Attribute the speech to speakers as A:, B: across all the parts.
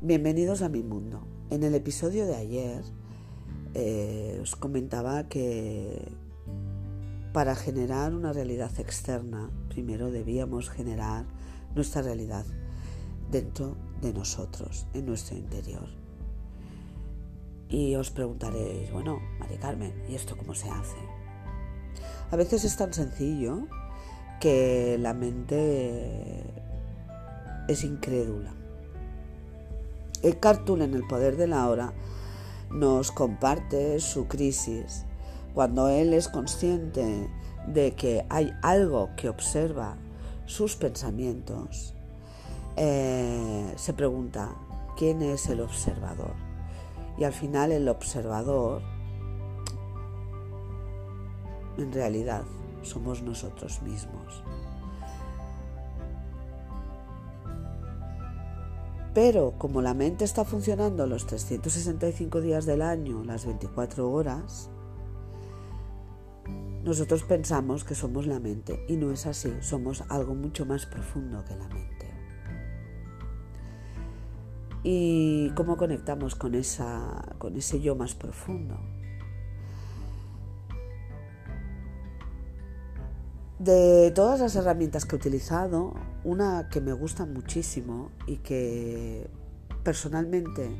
A: Bienvenidos a mi mundo. En el episodio de ayer eh, os comentaba que para generar una realidad externa, primero debíamos generar nuestra realidad dentro de nosotros, en nuestro interior. Y os preguntaréis, bueno, Mari Carmen, ¿y esto cómo se hace? A veces es tan sencillo que la mente es incrédula el Cartoon en el poder de la hora nos comparte su crisis cuando él es consciente de que hay algo que observa sus pensamientos. Eh, se pregunta, ¿quién es el observador? Y al final el observador, en realidad, somos nosotros mismos. Pero como la mente está funcionando los 365 días del año, las 24 horas, nosotros pensamos que somos la mente y no es así, somos algo mucho más profundo que la mente. ¿Y cómo conectamos con, esa, con ese yo más profundo? De todas las herramientas que he utilizado, una que me gusta muchísimo y que personalmente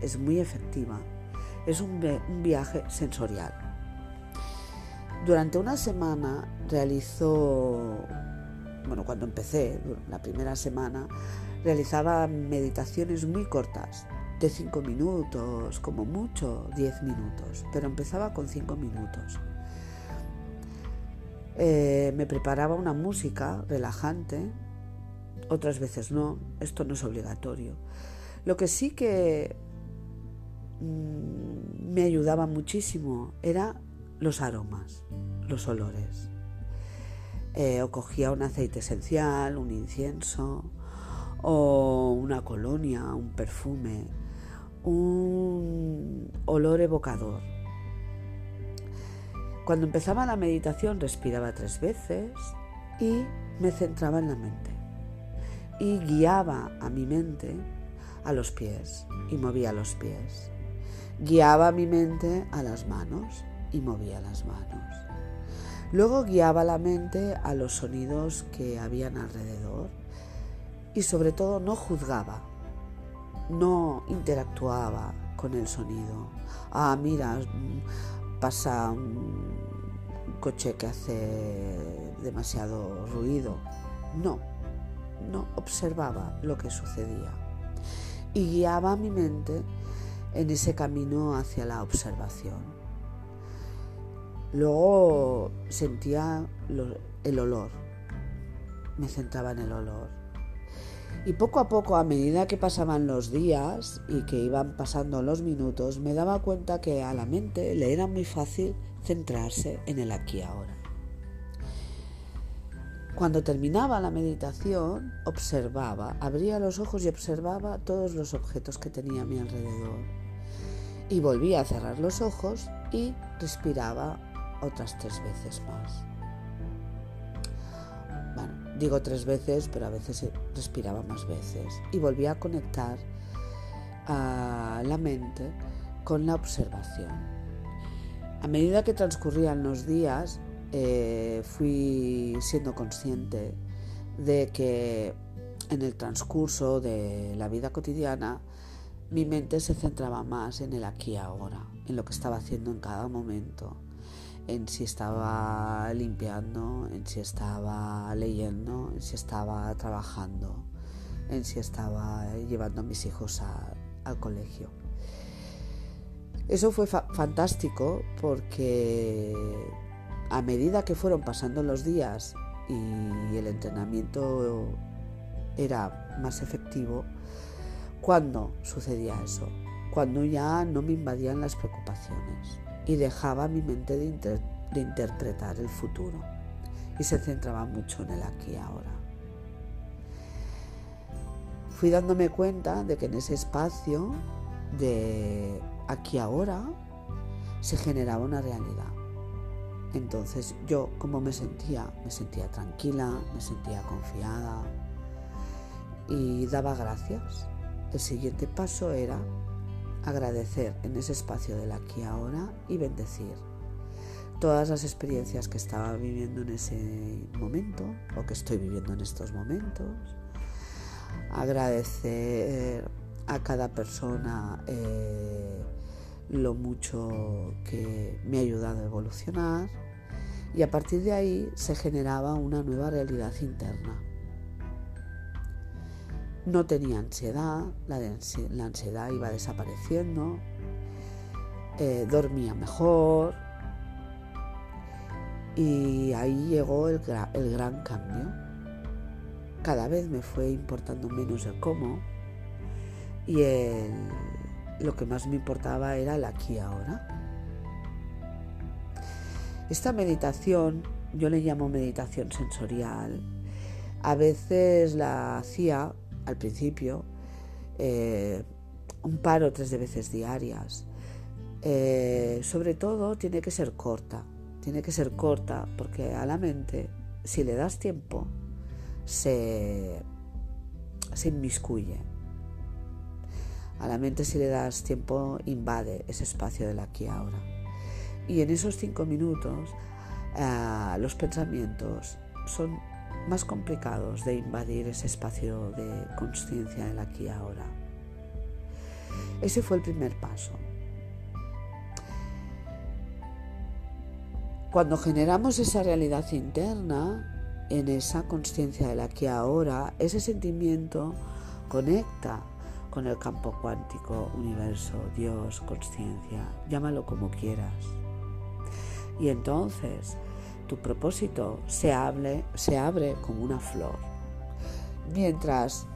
A: es muy efectiva es un, viaje sensorial. Durante una semana realizo, bueno, cuando empecé, la primera semana, realizaba meditaciones muy cortas, de 5 minutos, como mucho 10 minutos, pero empezaba con 5 minutos eh, me preparaba una música relajante, otras veces no, esto no es obligatorio. Lo que sí que mm, me ayudaba muchísimo era los aromas, los olores. Eh, o cogía un aceite esencial, un incienso, o una colonia, un perfume, un olor evocador cuando empezaba la meditación respiraba tres veces y me centraba en la mente. Y guiaba a mi mente a los pies y movía los pies. Guiaba mi mente a las manos y movía las manos. Luego guiaba la mente a los sonidos que habían alrededor y sobre todo no juzgaba, no interactuaba con el sonido. Ah, mira, pasa un coche que hace demasiado ruido. No, no observaba lo que sucedía y guiaba mi mente en ese camino hacia la observación. Luego sentía el olor, me centraba en el olor y poco a poco, a medida que pasaban los días y que iban pasando los minutos, me daba cuenta que a la mente le era muy fácil centrarse en el aquí y ahora. Cuando terminaba la meditación, observaba, abría los ojos y observaba todos los objetos que tenía a mi alrededor. Y volvía a cerrar los ojos y respiraba otras tres veces más. Digo tres veces, pero a veces respiraba más veces. Y volví a conectar a la mente con la observación. A medida que transcurrían los días, eh, fui siendo consciente de que en el transcurso de la vida cotidiana mi mente se centraba más en el aquí y ahora, en lo que estaba haciendo en cada momento en si estaba limpiando, en si estaba leyendo, en si estaba trabajando, en si estaba llevando a mis hijos al colegio. Eso fue fantástico porque a medida que fueron pasando los días y el entrenamiento era más efectivo, ¿cuándo sucedía eso? Cuando ya no me invadían las preocupaciones y dejaba mi mente de, interpretar el futuro y se centraba mucho en el aquí y ahora. Fui dándome cuenta de que en ese espacio de aquí ahora se generaba una realidad. Entonces yo, como me sentía, me sentía tranquila, me sentía confiada, y daba gracias. El siguiente paso era agradecer en ese espacio del aquí ahora y bendecir todas las experiencias que estaba viviendo en ese momento o que estoy viviendo en estos momentos. Agradecer a cada persona eh, lo mucho que me ha ayudado a evolucionar y a partir de ahí se generaba una nueva realidad interna. No tenía ansiedad, la, ansiedad iba desapareciendo, eh, dormía mejor y ahí llegó el, gran cambio. Cada vez me fue importando menos el cómo y el lo que más me importaba era el aquí ahora. Esta meditación, yo le llamo meditación sensorial, a veces la hacía al principio eh, un par o tres de veces diarias. Eh, sobre todo tiene que ser corta, tiene que ser corta porque a la mente, si le das tiempo, se, se inmiscuye. A la mente si le das tiempo invade ese espacio del aquí ahora. Y en esos cinco minutos eh, los pensamientos son más complicados de invadir ese espacio de conciencia del aquí ahora. Ese fue el primer paso. Cuando generamos esa realidad interna, en esa conciencia del aquí ahora, ese sentimiento conecta con el campo cuántico, universo, Dios, conciencia, llámalo como quieras. Y entonces tu propósito se, se abre como una flor. Mientras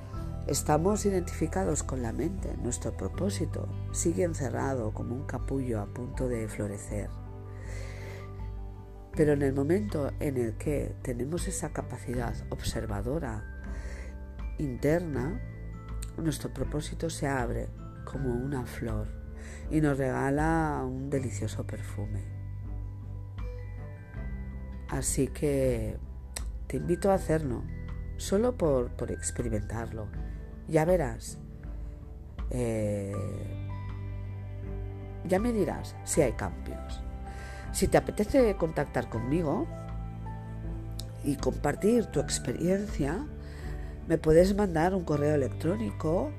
A: estamos identificados con la mente, nuestro propósito sigue encerrado como un capullo a punto de florecer. Pero en el momento en el que tenemos esa capacidad observadora interna, nuestro propósito se abre como una flor y nos regala un delicioso perfume. Así que te invito a hacerlo, solo por, experimentarlo. Ya verás. Eh, ya me dirás si hay cambios. Si te apetece contactar conmigo y compartir tu experiencia, me puedes mandar un correo electrónico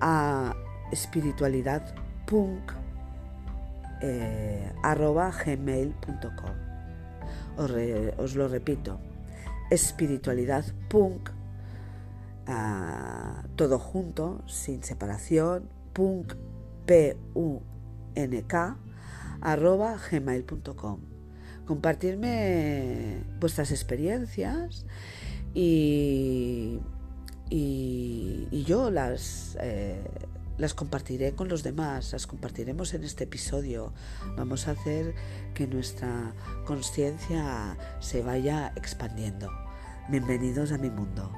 A: a espiritualidad.gmail.com eh, os, lo repito, espiritualidad.punk ah, todo junto, sin separación, punk, p u n k arroba gmail.com. Compartirme vuestras experiencias y y, yo las, eh, las compartiré con los demás, las compartiremos en este episodio. Vamos a hacer que nuestra conciencia se vaya expandiendo. Bienvenidos a mi mundo.